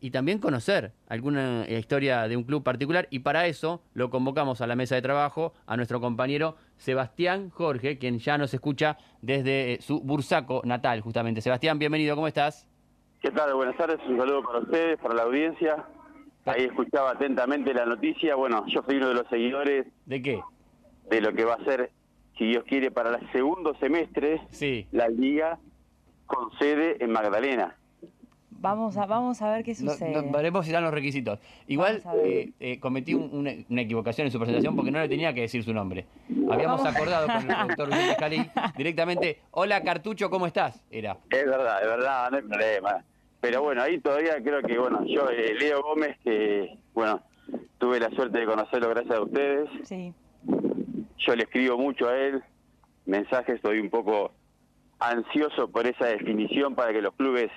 y también conocer alguna eh, historia de un club particular y para eso lo convocamos a la mesa de trabajo a nuestro compañero Sebastián Jorge, quien ya nos escucha desde eh, su Bursaco natal, justamente. Sebastián, bienvenido, ¿cómo estás? ¿Qué tal? Buenas tardes, un saludo para ustedes, para la audiencia. Ahí escuchaba atentamente la noticia. Bueno, yo soy uno de los seguidores. ¿De qué? De lo que va a ser, si Dios quiere, para el segundo semestre, sí. la liga con sede en Magdalena. Vamos a, vamos a ver qué sucede. No, veremos si dan los requisitos. Igual eh, eh, cometí una, equivocación en su presentación porque no le tenía que decir su nombre. Habíamos acordado con el doctor Luis Cali directamente, hola Cartucho, ¿cómo estás? Era. Es verdad, es verdad, no hay problema. Pero bueno, ahí todavía creo que, bueno, yo, eh, Leo Gómez, que, bueno, tuve la suerte de conocerlo gracias a ustedes. Sí. Yo le escribo mucho a él, mensajes, estoy un poco ansioso por esa definición para que los clubes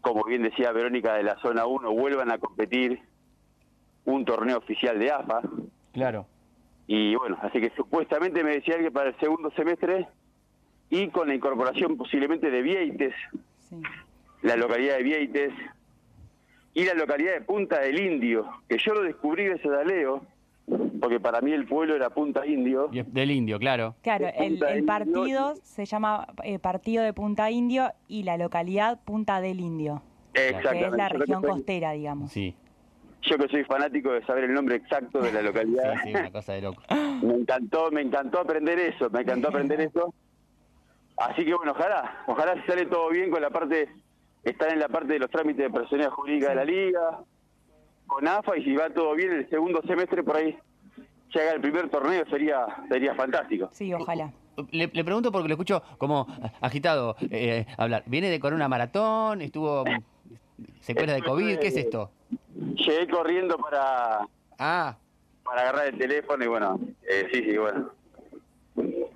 como bien decía Verónica de la zona 1, vuelvan a competir un torneo oficial de AFA. Claro. Y bueno, así que supuestamente me decía que para el segundo semestre y con la incorporación posiblemente de Vieites, la localidad de Vieites y la localidad de Punta del Indio, que yo lo descubrí gracias a Leo, porque para mí el pueblo era Punta Indio. Del Indio, claro. Claro, el, partido se llama eh, Partido de Punta Indio y la localidad Punta del Indio. Exactamente. Que es la región costera, digamos. Sí. Yo que soy fanático de saber el nombre exacto de la localidad. sí, sí, una cosa de loco. Me encantó, me encantó aprender eso, me encantó aprender eso. Así que bueno, ojalá, ojalá se sale todo bien con la parte, estar en la parte de los trámites de personalidad jurídica de la liga, con AFA y si va todo bien el segundo semestre por ahí haga el primer torneo sería sería fantástico. Sí, ojalá. Le, pregunto porque lo escucho como agitado eh, hablar. ¿Viene de con una maratón? ¿Estuvo secuela de COVID? ¿Qué es esto? Llegué corriendo para ah. para agarrar el teléfono y bueno, eh, sí, sí, bueno.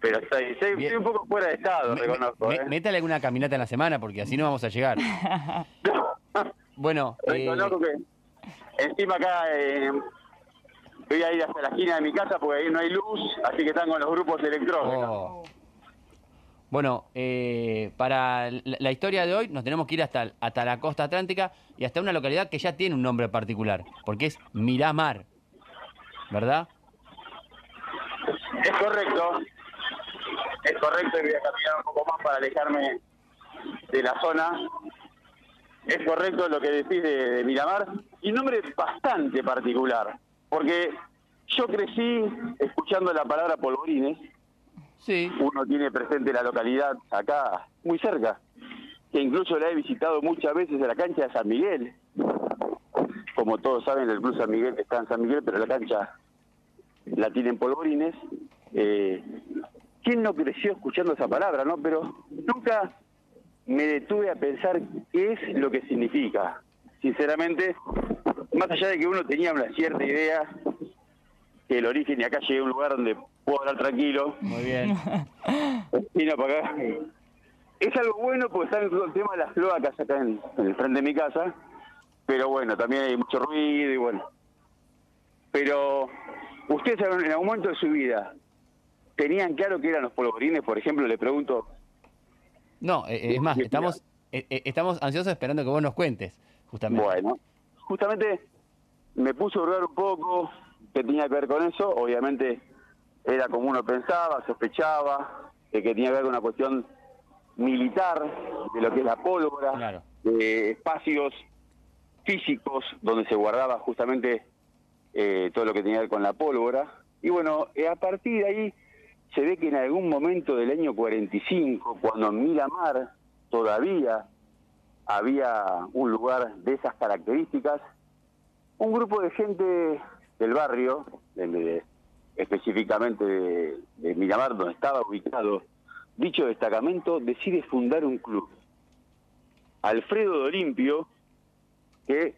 Pero estoy, estoy, un poco fuera de estado, reconozco. ¿eh? Métale alguna caminata en la semana porque así no vamos a llegar. bueno, reconozco que Encima acá eh, voy a ir hasta la esquina de mi casa porque ahí no hay luz, así que están con los grupos electrónicos. Oh. Bueno, eh, para la historia de hoy nos tenemos que ir hasta, hasta la costa atlántica y hasta una localidad que ya tiene un nombre particular, porque es Miramar, ¿verdad? Es correcto, es correcto y voy a caminar un poco más para alejarme de la zona es correcto lo que decís de, Miramar, y un nombre bastante particular, porque yo crecí escuchando la palabra polvorines. Sí. Uno tiene presente la localidad acá, muy cerca, que incluso la he visitado muchas veces en la cancha de San Miguel. Como todos saben, el Club San Miguel está en San Miguel, pero la cancha la tienen polvorines. Eh, ¿Quién no creció escuchando esa palabra, no? Pero nunca me detuve a pensar qué es lo que significa. Sinceramente, más allá de que uno tenía una cierta idea que el origen y acá llegué a un lugar donde puedo hablar tranquilo. Muy bien. Vino para acá. Es algo bueno porque está el tema de las cloacas acá en, el frente de mi casa, pero bueno, también hay mucho ruido y bueno. Pero ustedes en algún momento de su vida tenían claro que eran los polvorines, por ejemplo, le pregunto no, eh, eh, es más, estamos, eh, estamos ansiosos esperando que vos nos cuentes, justamente. Bueno, justamente me puso a hurgar un poco qué tenía que ver con eso. Obviamente era como uno pensaba, sospechaba, de que tenía que ver con una cuestión militar, de lo que es la pólvora, de espacios físicos donde se guardaba justamente todo lo que tenía que ver con la pólvora. Y bueno, a partir de ahí se ve que en algún momento del año 45, cuando en Miramar todavía había un lugar de esas características, un grupo de gente del barrio, específicamente de, Miramar, donde estaba ubicado dicho destacamento, decide fundar un club. Alfredo de Olimpio, que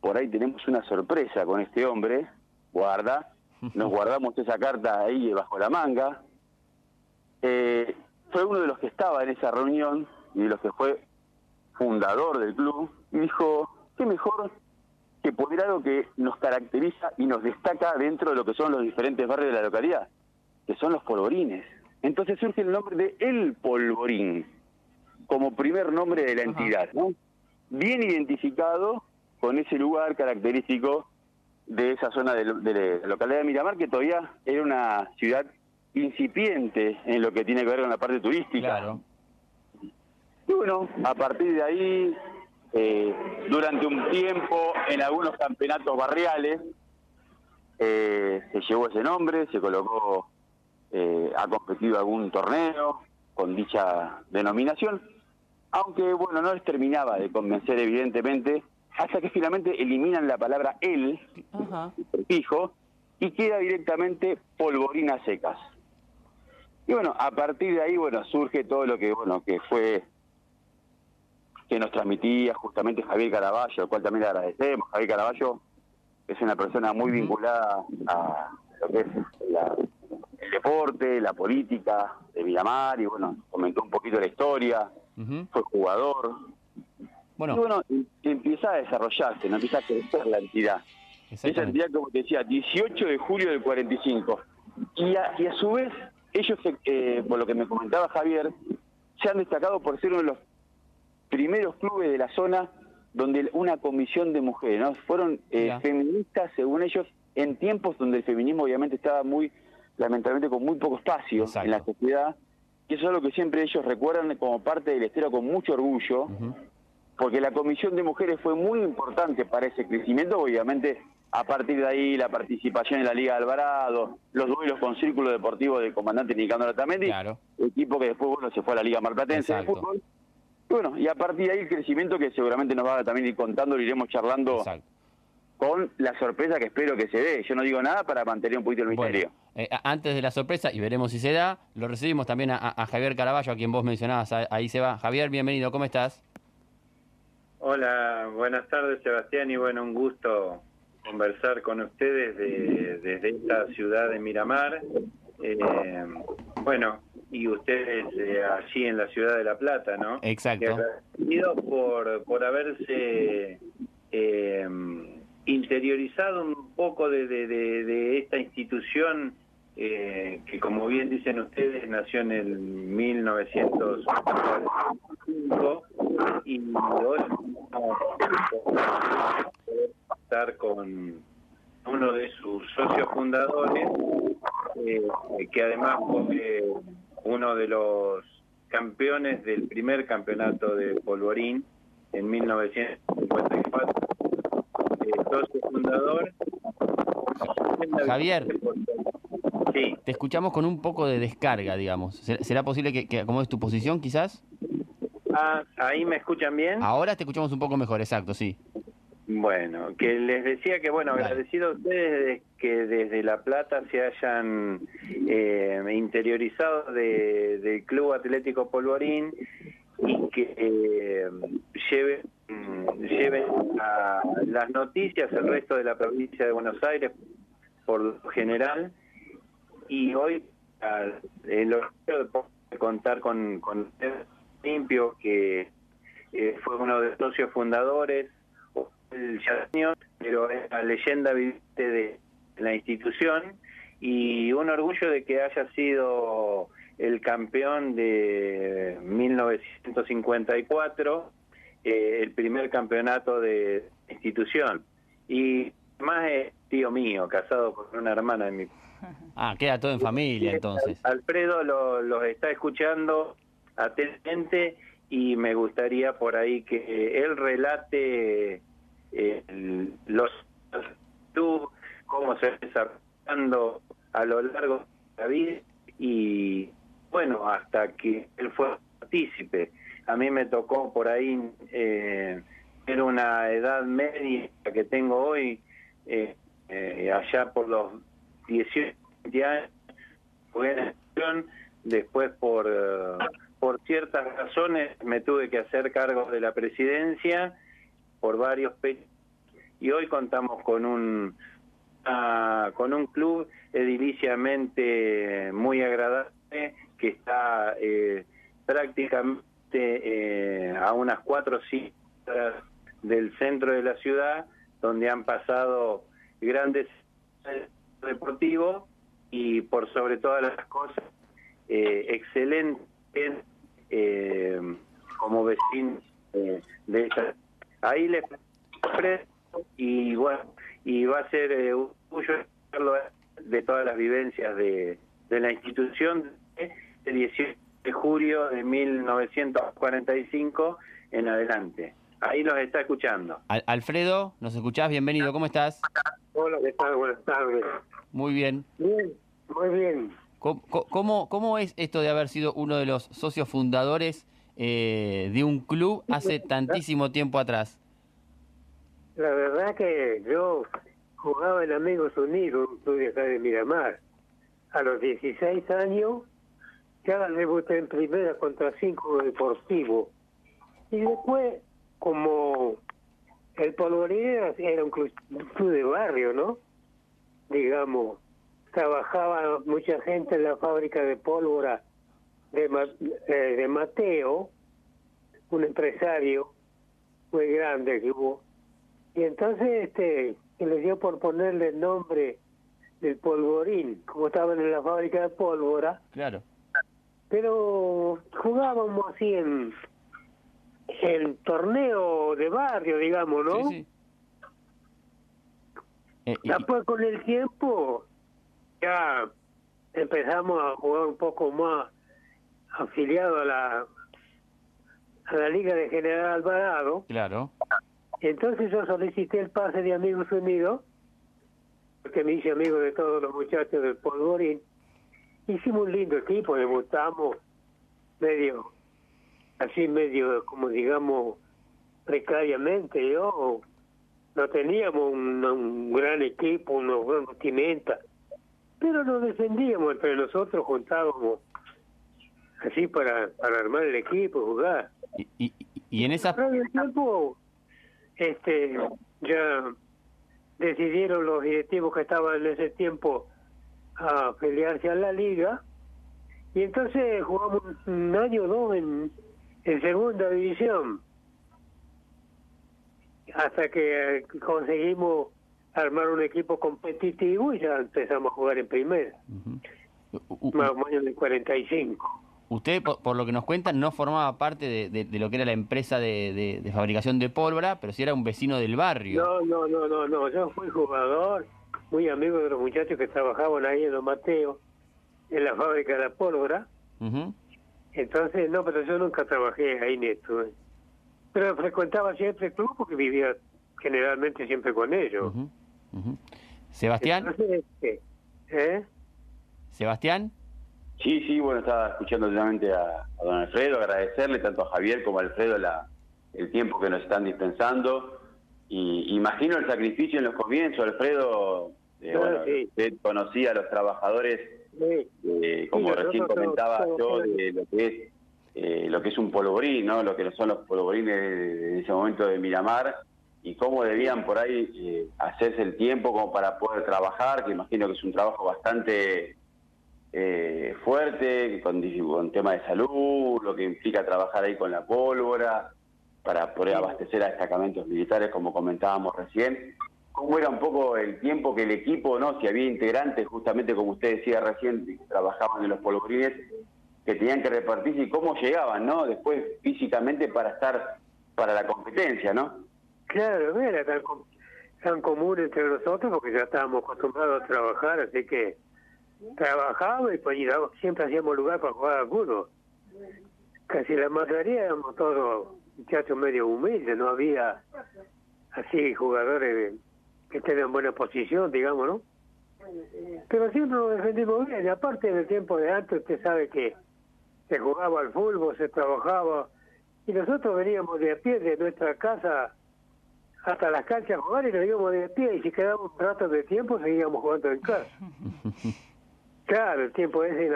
por ahí tenemos una sorpresa con este hombre, guarda, nos guardamos esa carta ahí bajo la manga, eh, fue uno de los que estaba en esa reunión y de los que fue fundador del club y dijo, qué mejor que poner algo que nos caracteriza y nos destaca dentro de lo que son los diferentes barrios de la localidad, que son los polvorines. Entonces surge el nombre de El Polvorín como primer nombre de la entidad, ¿no? Bien identificado con ese lugar característico de esa zona de, de la localidad de Miramar, que todavía era una ciudad incipiente en lo que tiene que ver con la parte turística. Claro. Y bueno, a partir de ahí, eh, durante un tiempo, en algunos campeonatos barriales, eh, se llevó ese nombre, se colocó, eh, ha competido algún torneo con dicha denominación, aunque bueno, no les terminaba de convencer evidentemente, hasta que finalmente eliminan la palabra él, el prefijo, y queda directamente polvorinas secas. Y bueno, a partir de ahí, bueno, surge todo lo que, bueno, que fue que nos transmitía justamente Javier Caraballo, al cual también le agradecemos. Javier Caraballo es una persona muy vinculada a lo que es el deporte, la política de Miramar, y bueno, comentó un poquito la historia, fue jugador. Bueno. Y bueno, empieza a desarrollarse, no empieza a crecer la entidad. Esa entidad, como te decía, 18 de julio del 45. Y a, y a su vez, ellos, eh, por lo que me comentaba Javier, se han destacado por ser uno de los primeros clubes de la zona donde una comisión de mujeres, ¿no? Fueron eh, feministas, según ellos, en tiempos donde el feminismo obviamente estaba muy, lamentablemente, con muy poco espacio en la sociedad. Y eso es lo que siempre ellos recuerdan como parte del estero con mucho orgullo, porque la comisión de mujeres fue muy importante para ese crecimiento, obviamente a partir de ahí la participación en la Liga de Alvarado, los duelos con Círculo Deportivo del comandante Nicandro Tamendi, claro. equipo que después bueno se fue a la Liga Marplatense de fútbol. Bueno, y a partir de ahí el crecimiento que seguramente nos va a también ir contando, lo iremos charlando con la sorpresa que espero que se dé. Yo no digo nada para mantener un poquito el misterio. Eh, antes de la sorpresa, y veremos si se da, lo recibimos también a, Javier Caraballo, a quien vos mencionabas, ahí se va. Javier, bienvenido, ¿cómo estás? Hola, buenas tardes Sebastián y bueno, un gusto conversar con ustedes desde esta ciudad de Miramar. Eh, bueno, y ustedes eh, allí en la ciudad de La Plata, ¿no? Exacto. por, por haberse eh, interiorizado un poco de, de, esta institución que, como bien dicen ustedes, nació en el 1905 y hoy estar con uno de sus socios fundadores, eh, que además fue uno de los campeones del primer campeonato de polvorín en 1954. Eh, socio fundador. Javier, sí. te escuchamos con un poco de descarga, digamos. ¿Será posible que, que acomodes tu posición, quizás? Ah, ahí me escuchan bien. Ahora te escuchamos un poco mejor, exacto, sí. Bueno, que les decía que, bueno, agradecido a ustedes que desde La Plata se hayan eh, interiorizado del Club Atlético Polvorín y que eh, lleven, lleven a las noticias al resto de la provincia de Buenos Aires por lo general. Y hoy honor de contar con, con Limpio, que eh, fue uno de los socios fundadores el pero es la leyenda viviente de la institución y un orgullo de que haya sido el campeón de 1954, eh, el primer campeonato de institución. Y más es tío mío, casado con una hermana de mi... Ah, queda todo en familia entonces. Alfredo los está escuchando atentamente y me gustaría por ahí que él relate eh, los cómo se va a lo largo de la vida y bueno, hasta que él fue partícipe. A mí me tocó por ahí, eh, era una edad media que tengo hoy, eh, eh, allá por los 18 años, después por, por ciertas razones me tuve que hacer cargo de la presidencia por varios y hoy contamos con un con un club ediliciamente muy agradable que está eh, prácticamente eh, a unas cuatro cinco del centro de la ciudad donde han pasado grandes deportivos y por sobre todas las cosas eh, excelentes como vecinos de esta Ahí le y bueno, y va a ser eh, un orgullo de todas las vivencias de, de la institución de 18 de julio de 1945 en adelante. Ahí los está escuchando. Alfredo, ¿nos escuchás? Bienvenido, ¿cómo estás? Hola, ¿qué tal? Buenas tardes. Muy bien. Bien, muy bien. ¿Cómo, cómo, es esto de haber sido uno de los socios fundadores eh, de un club hace tantísimo tiempo atrás? La verdad que yo jugaba en Amigos Unidos, un club de acá de Miramar. A los 16 años ya debuté en primera contra cinco deportivo. Y después, como el Polvorín era un club, de barrio, ¿no? Digamos, trabajaba mucha gente en la fábrica de pólvora de, eh, de Mateo, un empresario muy grande que hubo. Y entonces este le dio por ponerle el nombre del polvorín, como estaban en la fábrica de pólvora. Claro pero jugábamos así en el torneo de barrio, digamos, ¿no? Sí, eh, Después con el tiempo ya empezamos a jugar un poco más afiliado a la a la Liga de General Alvarado. Claro. Entonces yo solicité el pase de Amigos Unidos, porque me hice amigo de todos los muchachos del Polvorín hicimos un lindo equipo, debutamos medio, así medio, como digamos, precariamente. Yo no teníamos un, gran equipo, una gran vestimenta, pero nos defendíamos entre nosotros, juntábamos así para, para armar el equipo, jugar. Y, y, en esa... el tiempo, este, ya decidieron los directivos que estaban en ese tiempo a pelearse a la liga. Y entonces jugamos un año o dos en, en segunda división. Hasta que conseguimos armar un equipo competitivo y ya empezamos a jugar en primera. Más o menos en 45 Usted, por, lo que nos cuentan, no formaba parte de, de, lo que era la empresa de, de, fabricación de pólvora, pero sí era un vecino del barrio. No, no, no, no, no. Yo fui jugador, muy amigo de los muchachos que trabajaban ahí en los Mateos, en la fábrica de la pólvora. Entonces, no, pero yo nunca trabajé ahí en esto. ¿eh? Pero frecuentaba siempre el club porque vivía generalmente siempre con ellos. Sebastián. Este, ¿eh? Sebastián. Sí, sí, bueno, estaba escuchando realmente a, don Alfredo, agradecerle tanto a Javier como a Alfredo la, el tiempo que nos están dispensando. Y imagino el sacrificio en los comienzos, Alfredo, eh, usted conocía a los trabajadores, eh, como recién comentaba yo, de lo que es eh, lo que es un polvorín, ¿no? lo que son los polvorines de, ese momento de Miramar y cómo debían por ahí hacerse el tiempo como para poder trabajar, que imagino que es un trabajo bastante fuerte, con, con tema de salud, lo que implica trabajar ahí con la pólvora, para poder abastecer a destacamentos militares, como comentábamos recién cómo era un poco el tiempo que el equipo, ¿no? Si había integrantes, justamente como usted decía recién, que trabajaban en los polvorines, que tenían que repartirse y cómo llegaban, ¿no? Después físicamente para estar para la competencia, ¿no? Claro, era tan, tan común entre nosotros porque ya estábamos acostumbrados a trabajar, así que trabajábamos y pues siempre hacíamos lugar para jugar algunos. Casi la mayoría éramos todos muchachos medio humildes, no había así jugadores que esté en buena posición, digamos, ¿no? Pero siempre nos defendimos bien, aparte del tiempo de antes, usted sabe que se jugaba al fútbol, se trabajaba, y nosotros veníamos de a pie de nuestra casa hasta las canchas a jugar y nos íbamos de a pie, y si quedaba un rato de tiempo, seguíamos jugando en casa. claro, el tiempo ese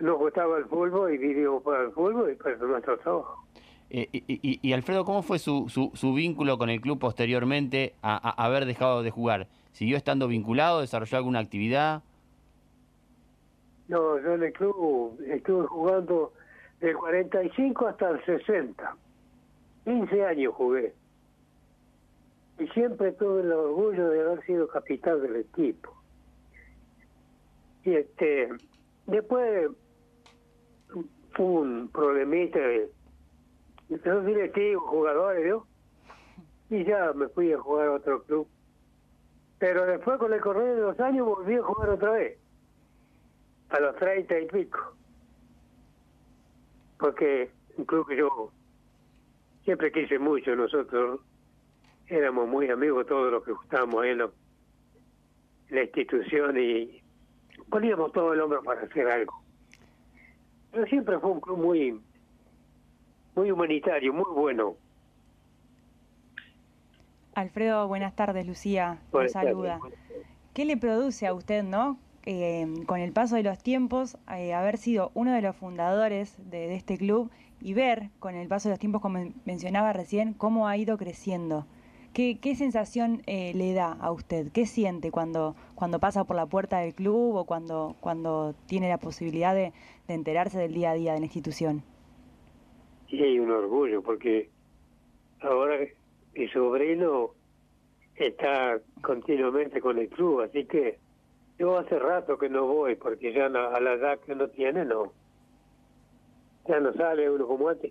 nos gustaba el fútbol y vivíamos para el fútbol y para nuestro trabajo. Eh, y, Alfredo, ¿cómo fue su, su, vínculo con el club posteriormente a, haber dejado de jugar? ¿Siguió estando vinculado? ¿Desarrolló alguna actividad? No, yo en el club estuve jugando del 45 hasta el 60. 15 años jugué. Y siempre tuve el orgullo de haber sido capitán del equipo. Y este, después fue un problemita de los directivos, jugadores, ¿no? y ya me fui a jugar a otro club. Pero después con el correr de los años volví a jugar otra vez, a los treinta y pico. Porque un club que yo siempre quise mucho, nosotros éramos muy amigos todos los que estábamos ahí en, la institución y poníamos todo el hombro para hacer algo. Pero siempre fue un club muy, muy humanitario, muy bueno. Alfredo, buenas tardes, Lucía. Un saluda. ¿Qué le produce a usted, no? Eh, con el paso de los tiempos, eh, haber sido uno de los fundadores de, este club y ver con el paso de los tiempos, como mencionaba recién, cómo ha ido creciendo. ¿Qué, qué sensación eh, le da a usted? ¿Qué siente cuando, cuando pasa por la puerta del club o cuando, cuando tiene la posibilidad de, enterarse del día a día de la institución? Sí, hay un orgullo, porque ahora mi sobrino está continuamente con el club, así que yo hace rato que no voy, porque ya a la edad que uno tiene, no. Ya no sale uno como antes.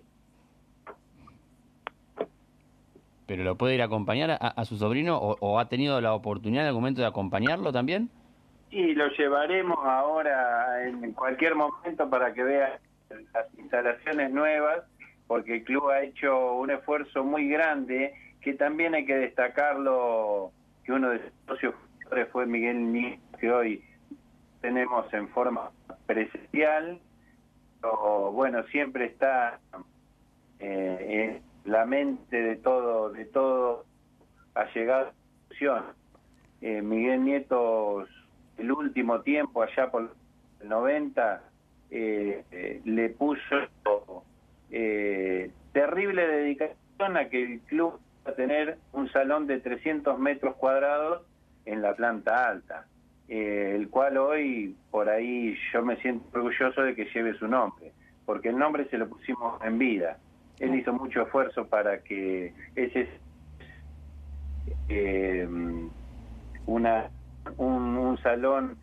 ¿Pero lo puede ir a acompañar a, su sobrino o, ha tenido la oportunidad en algún momento de acompañarlo también? Sí, lo llevaremos ahora en cualquier momento para que vea las instalaciones nuevas, porque el club ha hecho un esfuerzo muy grande que también hay que destacarlo, que uno de sus socios fue Miguel Ní, que hoy tenemos en forma presencial, o bueno, siempre está eh, la mente de todo, de todo ha llegado eh, Miguel Nieto, el último tiempo, allá por el 90, eh, eh, le puso terrible dedicación a que el club a tener un salón de 300 metros cuadrados en la planta alta, eh, el cual hoy por ahí yo me siento orgulloso de que lleve su nombre, porque el nombre se lo pusimos en vida. Él hizo mucho esfuerzo para que ese eh, una un, salón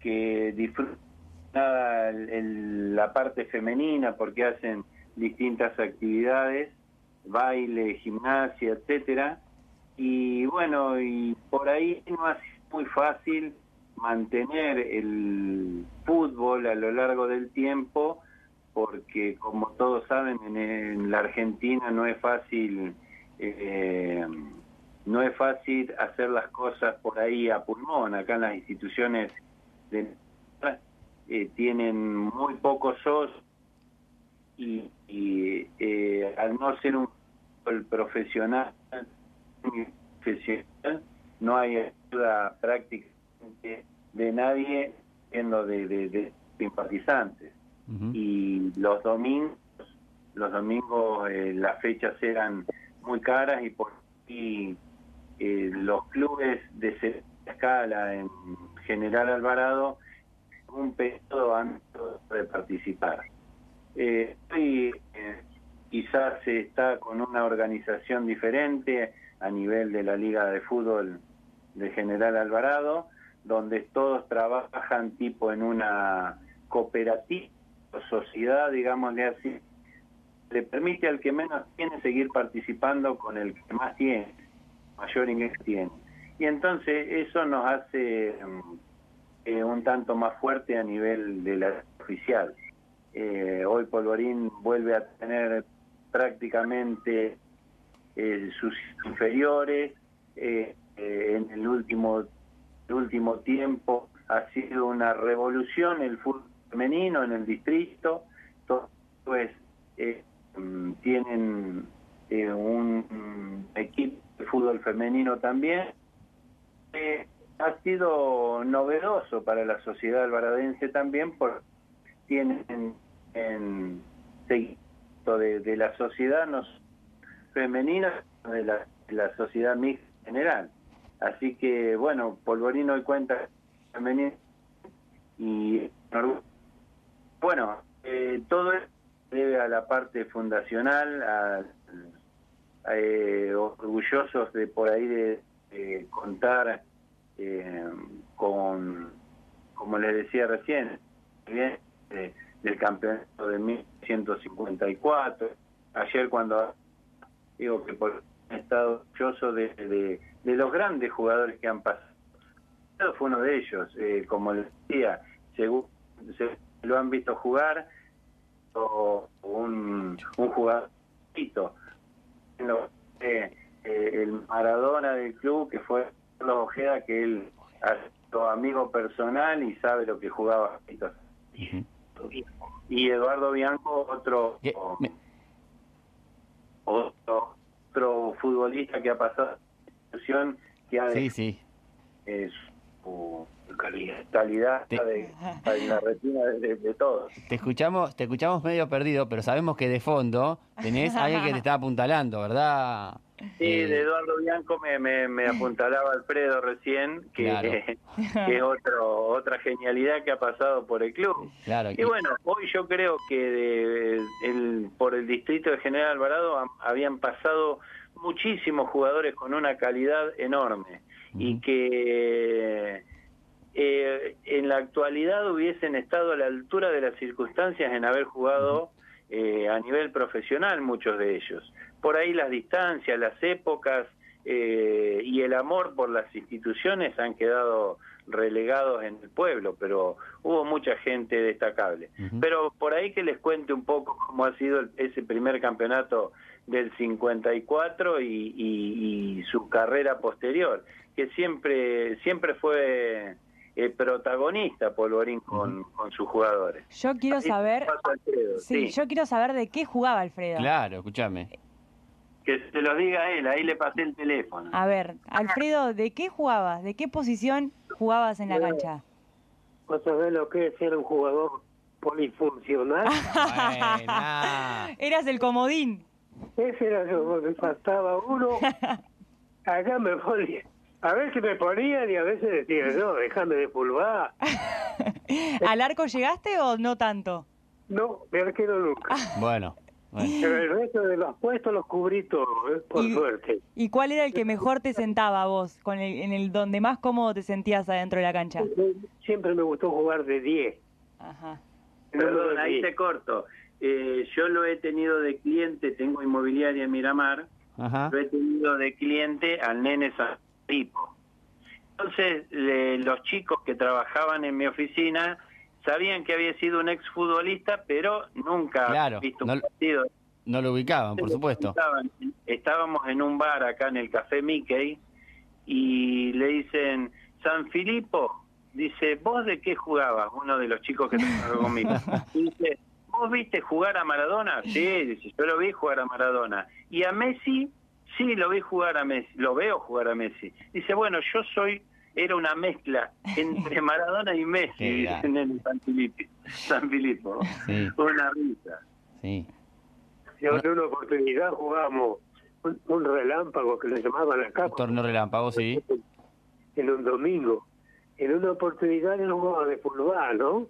que disfruta la parte femenina porque hacen distintas actividades baile, gimnasia, etcétera. Y bueno, y por ahí no sido muy fácil mantener el fútbol a lo largo del tiempo, porque como todos saben, en, la Argentina no es fácil, eh, no es fácil hacer las cosas por ahí a pulmón. Acá en las instituciones de, eh, tienen muy pocos socios y, eh, al no ser un profesional, no hay ayuda prácticamente de nadie siendo de, de, de simpatizantes. Y los domingos, los domingos eh, las fechas eran muy caras y por y, eh, los clubes de escala en General Alvarado un periodo antes de participar. Eh, hoy quizás está con una organización diferente a nivel de la Liga de Fútbol de General Alvarado, donde todos trabajan tipo en una cooperativa sociedad, digámosle así, le permite al que menos tiene seguir participando con el que más tiene, mayor ingreso tiene. Y entonces eso nos hace mm, eh, un tanto más fuerte a nivel de la oficial. Eh, hoy Polvorín vuelve a tener prácticamente eh, sus inferiores. Eh, eh, en el último, último tiempo ha sido una revolución el fútbol femenino en el distrito. Pues mm, tienen un equipo de fútbol femenino también. ha sido novedoso para la sociedad albaradense también porque tienen en, en de, la sociedad no femenina, de la, de la sociedad mixta en general. Así que, bueno, Polvorino hoy cuenta femenino y bueno, eh, todo esto debe a la parte fundacional, a, eh, orgullosos de por ahí de, contar eh, con, como les decía recién, bien, del campeonato de 1154. Ayer cuando digo que por estado orgulloso de, de, los grandes jugadores que han pasado. Fue uno de ellos, eh, como les decía, según se, lo han visto jugar, o un, un jugador eh, el Maradona del club, que fue los Ojeda, que él ha sido amigo personal y sabe lo que jugaba. Y Eduardo Bianco, otro, otro, otro futbolista que ha pasado que ha sí, sí. su calidad, de, la retina de, de, todos. Te escuchamos, te escuchamos medio perdido, pero sabemos que de fondo tenés a alguien que te está apuntalando, ¿verdad? Sí, eh, de Eduardo Bianco me, me, me, apuntalaba Alfredo recién, que, es otro, otra genialidad que ha pasado por el club. Claro, y bueno, hoy yo creo que de, el, por el distrito de General Alvarado habían pasado muchísimos jugadores con una calidad enorme y que eh, en la actualidad hubiesen estado a la altura de las circunstancias en haber jugado eh, a nivel profesional muchos de ellos. Por ahí las distancias, las épocas eh, y el amor por las instituciones han quedado relegados en el pueblo, pero hubo mucha gente destacable. Pero por ahí que les cuente un poco cómo ha sido ese primer campeonato del 54 y, y, y su carrera posterior, que siempre siempre fue eh, protagonista Polvorín con, con, sus jugadores. Yo quiero saber, sí, yo quiero saber de qué jugaba Alfredo. Claro, escúchame. Que se lo diga él, ahí le pasé el teléfono. A ver, Alfredo, ¿de qué jugabas? ¿De qué posición jugabas en la cancha? ¿Vos sabés lo que es ser un jugador polifuncional? Eras el comodín. Ese era yo, me faltaba uno. Acá me ponía a veces me ponían y a veces decía, no, déjame de pulvar. ¿Al arco llegaste o no tanto? No, me arquero nunca. Bueno. Pero el resto de los puestos los cubrí todos, ¿eh? por suerte. ¿Y cuál era el que mejor te sentaba vos? Con el, en el donde más cómodo te sentías adentro de la cancha. Siempre me gustó jugar de 10. Ajá. Perdón, ahí te corto. Eh, yo lo he tenido de cliente, tengo inmobiliaria en Miramar, Ajá. lo he tenido de cliente al nene San tipo. Entonces, los chicos que trabajaban en mi oficina sabían que había sido un exfutbolista, pero nunca claro, visto un partido. No lo ubicaban, por supuesto. estábamos en un bar acá en el Café Mickey y le dicen, San Filipo, dice, ¿vos de qué jugabas? Uno de los chicos que trabajaba conmigo. dice, ¿vos viste jugar a Maradona? Sí, dice, yo lo vi jugar a Maradona. ¿Y a Messi? Sí, lo vi jugar a Messi, lo veo jugar a Messi. Dice, bueno, yo soy, era una mezcla entre Maradona y Messi en el San Filipo. San Filipo. Una risa. Sí. en una oportunidad jugamos un, relámpago que le llamaban acá. Un torneo relámpago, sí. En un domingo. En una oportunidad él jugaba de fútbol, ¿no?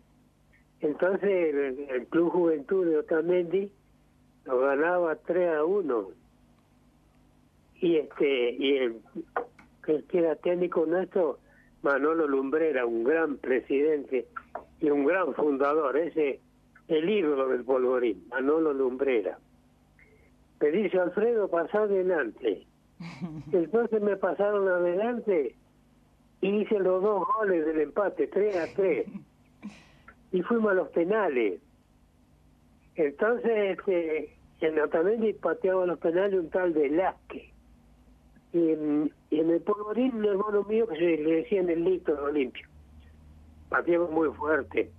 Entonces el, Club Juventud de Otamendi lo ganaba 3 a 1 y este y el que era técnico nuestro Manolo Lumbrera un gran presidente y un gran fundador. Ese el ídolo del polvorín Manolo Lumbrera. Me dice Alfredo pasa adelante entonces me pasaron adelante y hice los dos goles del empate 3 a 3 y fuimos a los penales. Entonces este en Otamendi pateaba los penales un tal de Y en, el polvorín un hermano mío que se le decían el litro Olimpio. Pateamos muy fuerte.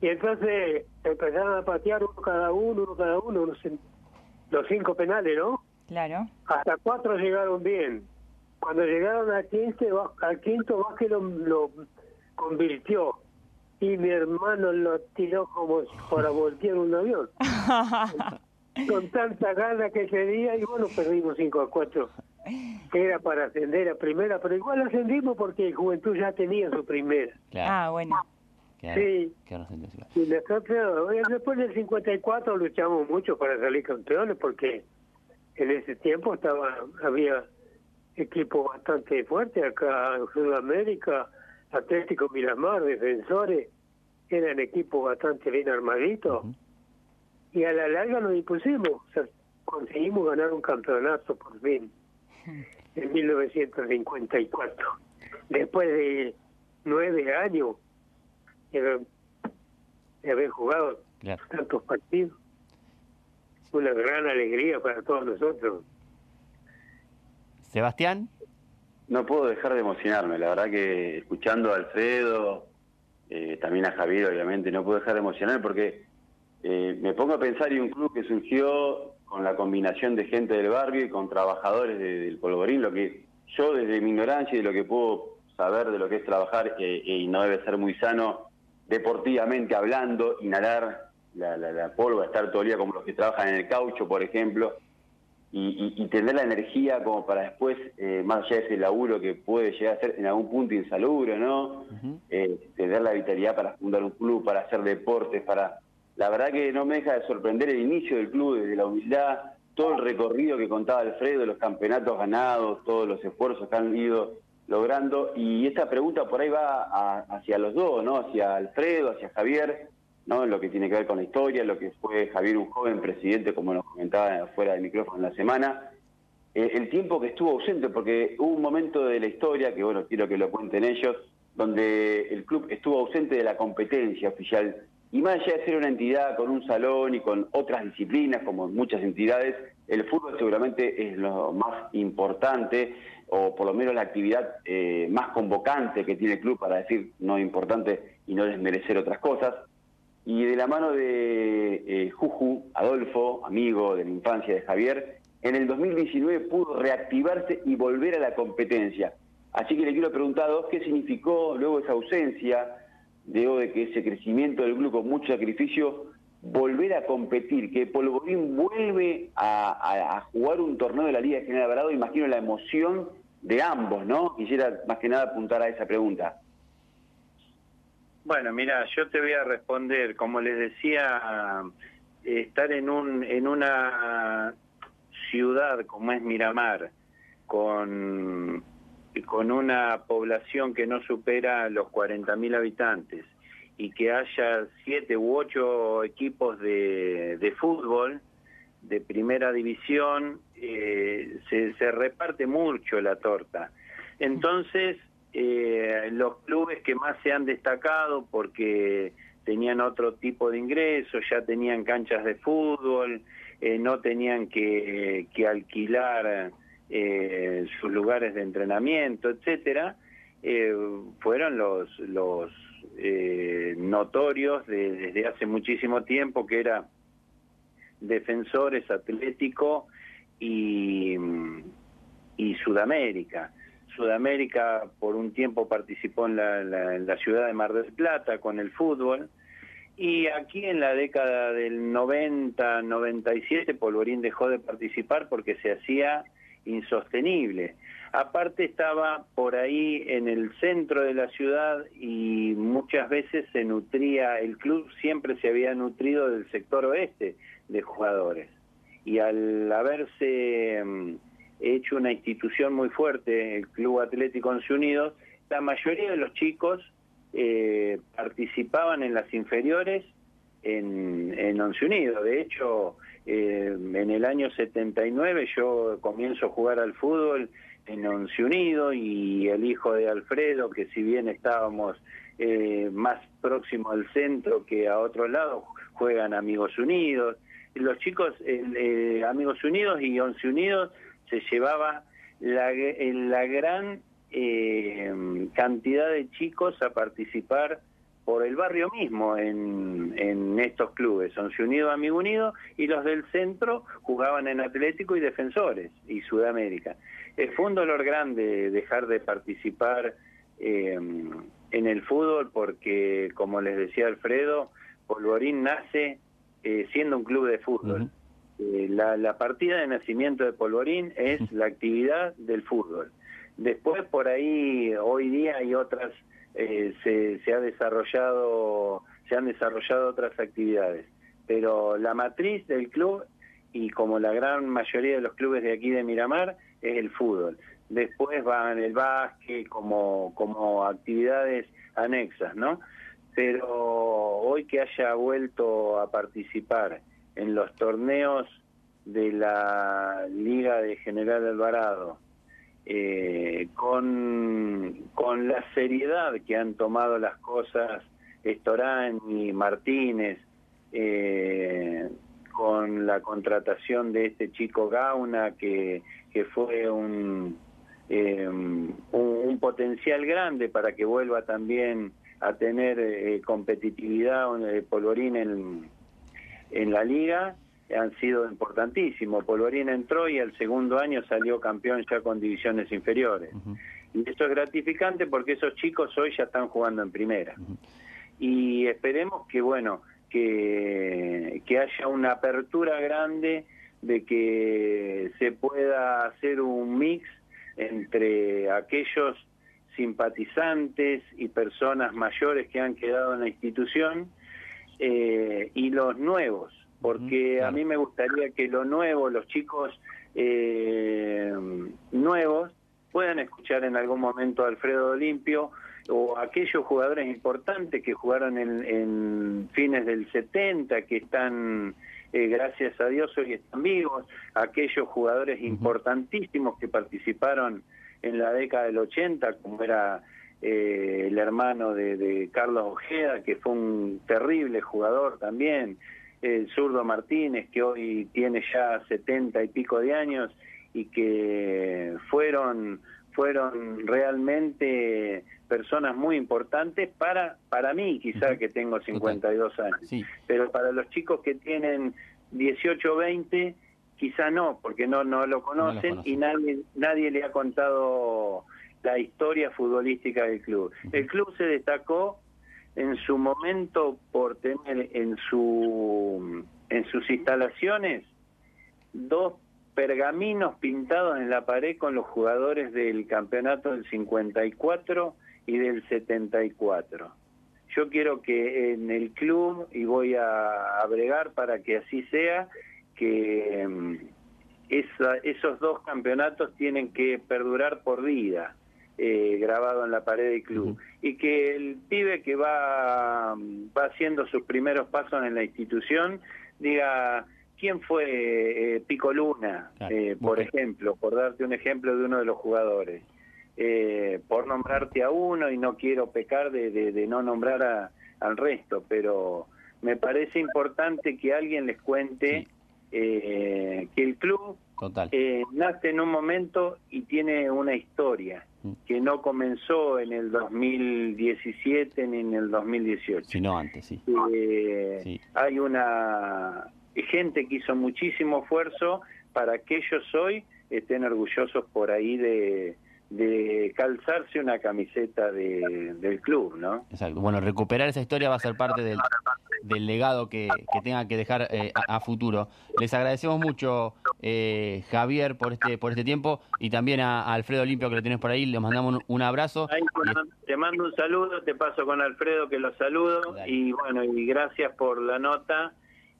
Y entonces empezaron a patear uno cada uno, uno cada uno, los, los cinco penales, ¿no? Claro. Hasta cuatro llegaron bien. Cuando llegaron al quinto, al quinto Vázquez lo, lo convirtió y mi hermano lo tiró como para voltear un avión. Con tanta gana que día y bueno, perdimos 5 a 4 que era para ascender a primera, pero igual ascendimos porque Juventud ya tenía su primera. Ah, bueno. sí. y después del 54 luchamos mucho para salir campeones porque en ese tiempo estaba había equipos bastante fuertes acá en Sudamérica, Atlético Miramar, Defensores, eran equipos bastante bien armaditos. Y a la larga nos impusimos, conseguimos ganar un campeonato por fin en 1954. Después de nueve años de haber jugado tantos partidos. Una gran alegría para todos nosotros. Sebastián. No puedo dejar de emocionarme, la verdad que escuchando a Alfredo, eh, también a Javier obviamente, no puedo dejar de emocionarme porque eh, me pongo a pensar en un club que surgió con la combinación de gente del barrio y con trabajadores del polvorín, lo que yo desde mi ignorancia y de lo que puedo saber de lo que es trabajar eh, y no debe ser muy sano deportivamente hablando, inhalar la, la, la estar todo el día como los que trabajan en el caucho, por ejemplo, y, tener la energía como para después, eh, más allá de ese laburo que puede llegar a ser en algún punto insalubre, ¿no? Eh, tener la vitalidad para fundar un club, para hacer deportes, para... La verdad que no me deja de sorprender el inicio del club, desde la humildad, todo el recorrido que contaba Alfredo, los campeonatos ganados, todos los esfuerzos que han ido logrando. Y esta pregunta por ahí va hacia los dos, ¿no? Hacia Alfredo, hacia Javier, ¿no? Lo que tiene que ver con la historia, lo que fue Javier un joven presidente, como nos comentaba fuera del micrófono en la semana. Eh, el tiempo que estuvo ausente, porque hubo un momento de la historia, que bueno, quiero que lo cuenten ellos, donde el club estuvo ausente de la competencia oficial. Y más allá de ser una entidad con un salón y con otras disciplinas, como muchas entidades, el fútbol seguramente es lo más importante o por lo menos la actividad eh, más convocante que tiene el club, para decir no importante y no desmerecer otras cosas. Y de la mano de eh, Juju, Adolfo, amigo de la infancia de Javier, en el 2019 pudo reactivarse y volver a la competencia. Así que le quiero preguntar a dos qué significó luego esa ausencia, luego de que ese crecimiento del club con mucho sacrificio, volver a competir, que Polvorín vuelve a, jugar un torneo de la Liga General Alvarado, imagino la emoción de ambos, ¿no? Quisiera más que nada apuntar a esa pregunta. Bueno, mira, yo te voy a responder, como les decía, estar en un en una ciudad como es Miramar, con, con una población que no supera los 40.000 habitantes, y que haya siete u ocho equipos de, de fútbol de primera división, eh, se, se, reparte mucho la torta. Entonces, eh, los clubes que más se han destacado porque tenían otro tipo de ingresos, ya tenían canchas de fútbol, eh, no tenían que, que alquilar eh, sus lugares de entrenamiento, etcétera, eh, fueron los, los eh, notorios de, desde hace muchísimo tiempo, que era Defensores, Atlético y, y Sudamérica. Sudamérica por un tiempo participó en la, en la, ciudad de Mar del Plata con el fútbol. Y aquí en la década del 90-97 Polvorín dejó de participar porque se hacía insostenible. Aparte estaba por ahí en el centro de la ciudad y muchas veces se nutría, el club siempre se había nutrido del sector oeste de jugadores. Y al haberse mm, hecho una institución muy fuerte, el Club Atlético Once Unidos, la mayoría de los chicos eh, participaban en las inferiores en, en Once Unidos. De hecho, eh, en el año 79 yo comienzo a jugar al fútbol en Once Unido y el hijo de Alfredo, que si bien estábamos eh, más próximo al centro que a otro lado, juegan Amigos Unidos. Los chicos, eh, Amigos Unidos y Once Unidos, se llevaba la, la gran eh, cantidad de chicos a participar por el barrio mismo en, en estos clubes, Once Unido, Amigo Unido, y los del centro jugaban en Atlético y Defensores y Sudamérica. Eh, fue un dolor grande dejar de participar eh, en el fútbol porque, como les decía Alfredo, Polvorín nace eh, siendo un club de fútbol. Eh, la, la partida de nacimiento de Polvorín es la actividad del fútbol. Después por ahí, hoy día hay otras eh, se, ha desarrollado, se han desarrollado otras actividades. Pero la matriz del club, y como la gran mayoría de los clubes de aquí de Miramar, es el fútbol. Después van el básquet como, como actividades anexas, ¿no? Pero hoy que haya vuelto a participar en los torneos de la Liga de General Alvarado, eh, con, con la seriedad que han tomado las cosas Estorán y Martínez, eh, con la contratación de este chico Gauna, que, que fue un, eh, un, potencial grande para que vuelva también a tener eh, competitividad Polvorín en, en la liga han sido importantísimos. Polvorín entró y al segundo año salió campeón ya con divisiones inferiores. Y esto es gratificante porque esos chicos hoy ya están jugando en primera. Y esperemos que, bueno, que, que haya una apertura grande de que se pueda hacer un mix entre aquellos simpatizantes y personas mayores que han quedado en la institución eh, y los nuevos, porque a mí me gustaría que lo nuevo, los chicos eh, nuevos, puedan escuchar en algún momento a Alfredo Olimpio o aquellos jugadores importantes que jugaron en, fines del 70, que están, eh, gracias a Dios, hoy están vivos, aquellos jugadores importantísimos que participaron en la década del 80, como era eh, el hermano de, Carlos Ojeda, que fue un terrible jugador también, el zurdo Martínez, que hoy tiene ya setenta y pico de años y que fueron fueron realmente personas muy importantes para para mí, quizá que tengo 52 años, pero para los chicos que tienen 18 20 quizá no, porque no no lo conocen, y nadie nadie le ha contado la historia futbolística del club. El club se destacó en su momento por tener en su en sus instalaciones dos pergaminos pintados en la pared con los jugadores del campeonato del 54 y del 74. Yo quiero que en el club, y voy a, a bregar para que así sea, que mm, esa, esos dos campeonatos tienen que perdurar por vida, eh, grabado en la pared del club. Y que el pibe que va, va haciendo sus primeros pasos en la institución diga, ¿quién fue eh, Pico Luna, eh, por ejemplo, por darte un ejemplo de uno de los jugadores? Eh, por nombrarte a uno y no quiero pecar de, de, no nombrar a, al resto, pero me parece importante que alguien les cuente eh, que el club eh, nace en un momento y tiene una historia mm. que no comenzó en el 2017 ni en el 2018. Sino antes, eh, sí. Hay una gente que hizo muchísimo esfuerzo para que ellos hoy estén orgullosos por ahí de, de calzarse una camiseta de, del club, ¿no? Exacto. Bueno, recuperar esa historia va a ser parte del, del legado que, que tenga que dejar eh, a, futuro. Les agradecemos mucho, eh, Javier, por este por este tiempo y también a, Alfredo Limpio que lo tienes por ahí. Les mandamos un, abrazo. te mando un saludo, te paso con Alfredo que lo saludo y bueno, y gracias por la nota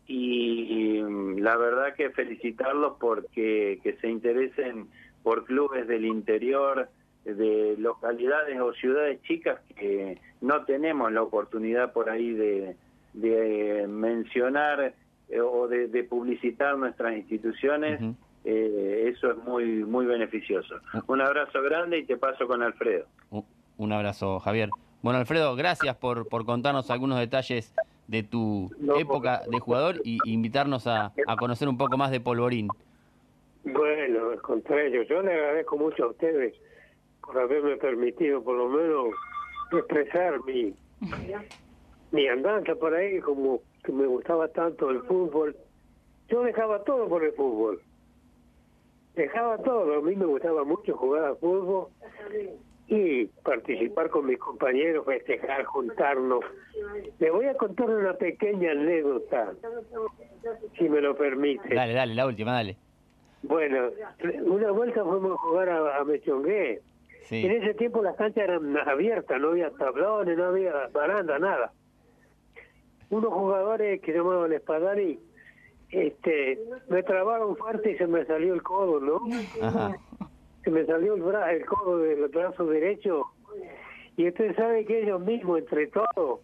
y, la verdad que felicitarlos porque que se interesen por clubes del interior, de localidades o ciudades chicas que no tenemos la oportunidad por ahí de, de mencionar eh, o de, publicitar nuestras instituciones, eh, eso es muy muy beneficioso. Ah. Un abrazo grande y te paso con Alfredo. Un abrazo, Javier. Bueno, Alfredo, gracias por, por contarnos algunos detalles de tu época de jugador y invitarnos a, a, conocer un poco más de Polvorín. Al contrario, yo le agradezco mucho a ustedes por haberme permitido por lo menos expresar mi, mi andanza por ahí, como que me gustaba tanto el fútbol. Yo dejaba todo por el fútbol. Dejaba todo. A mí me gustaba mucho jugar al fútbol y participar con mis compañeros, festejar, juntarnos. Le voy a contar una pequeña anécdota, si me lo permite. Dale, dale, la última, dale. Bueno, una vuelta fuimos a jugar a, a Mechongué. En ese tiempo las canchas eran abiertas, no había tablones, no había baranda, nada unos jugadores que llamaban Espadani, este, me trabaron fuerte y se me salió el codo, ¿no? Se me salió el, brazo, el codo del brazo derecho. Y usted sabe que ellos mismos, entre todos,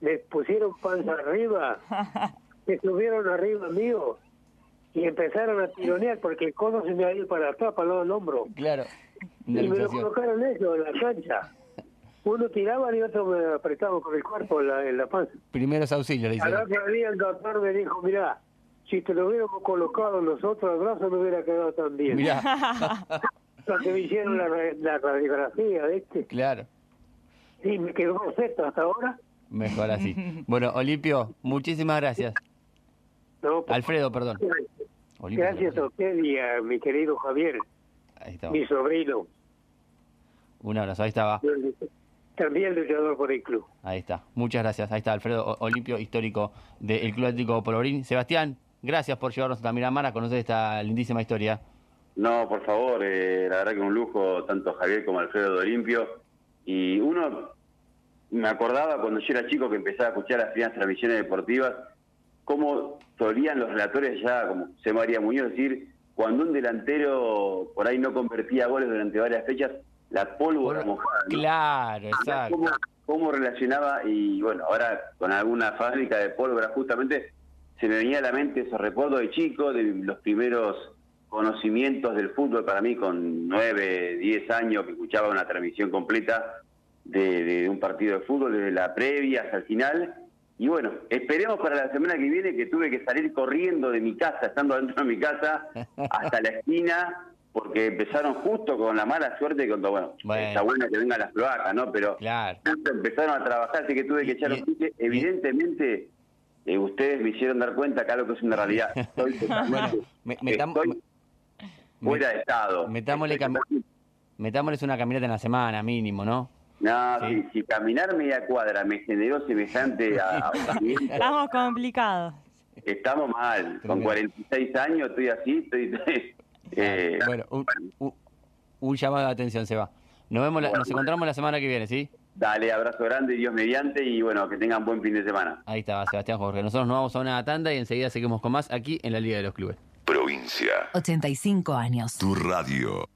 me pusieron panza arriba, me subieron arriba mío y empezaron a tironear porque el codo se me ha ido para atrás, para el lado del hombro. Claro. Y me lo colocaron ellos en la cancha. Uno tiraba y otro me apretaba con el cuerpo en la, en la panza. Primeros auxilios, le Al dicen. otro día el doctor me dijo, mirá, si te lo hubiéramos colocado nosotros, el brazo no hubiera quedado tan bien. Mirá, Cuando me hicieron la, la radiografía de este, claro. sí, me quedó perfecto hasta ahora. Mejor así. Bueno, Olimpio, muchísimas gracias. No, Alfredo, perdón. Gracias a usted y a mi querido Javier, Ahí mi sobrino, Un abrazo, ahí estaba. también luchador por el club. Ahí está. Muchas gracias. Ahí está Alfredo Olimpio, histórico del Club Atlético Polvorín. Sebastián, gracias por llevarnos a Miramar a conocer esta lindísima historia. No, por favor, eh, la verdad que un lujo, tanto Javier como Alfredo de Olimpio. Y uno, me acordaba cuando yo era chico que empezaba a escuchar las primeras transmisiones deportivas, cómo solían los relatores ya, como se María Muñoz, decir, cuando un delantero por ahí no convertía goles durante varias fechas, la pólvora mojada. ¿no? Claro, exacto. cómo, cómo relacionaba y bueno, ahora con alguna fábrica de pólvora justamente se me venía a la mente esos recuerdos de chico, de los primeros conocimientos del fútbol para mí con nueve, diez años que escuchaba una transmisión completa de, de un partido de fútbol desde la previa hasta el final. Y bueno, esperemos para la semana que viene que tuve que salir corriendo de mi casa, estando dentro de mi casa, hasta la esquina, porque empezaron justo con la mala suerte cuando, bueno, Bueno. está bueno que vengan las cloacas, ¿no? Pero Claro. empezaron a trabajar, así que tuve que echar un pique. Evidentemente, eh, ustedes me hicieron dar cuenta que algo que es una realidad. Estoy Bueno, me- metam- estoy fuera de estado. metámosle cam- Metámosles una caminata en la semana, mínimo, ¿no? No, Sí. si, si caminar media cuadra me generó semejante a, Estamos complicados. estamos mal. Con Tremendo. 46 años estoy así, estoy... eh, Bueno, un, un- un llamado de atención, Seba. Nos vemos, la- nos encontramos la semana que viene, ¿sí? Dale, abrazo grande, Dios mediante, y bueno, que tengan buen fin de semana. Ahí está, Sebastián Jorge. Nosotros nos vamos a una tanda y enseguida seguimos con más aquí en la Liga de los Clubes. Provincia. 85 años. Tu radio.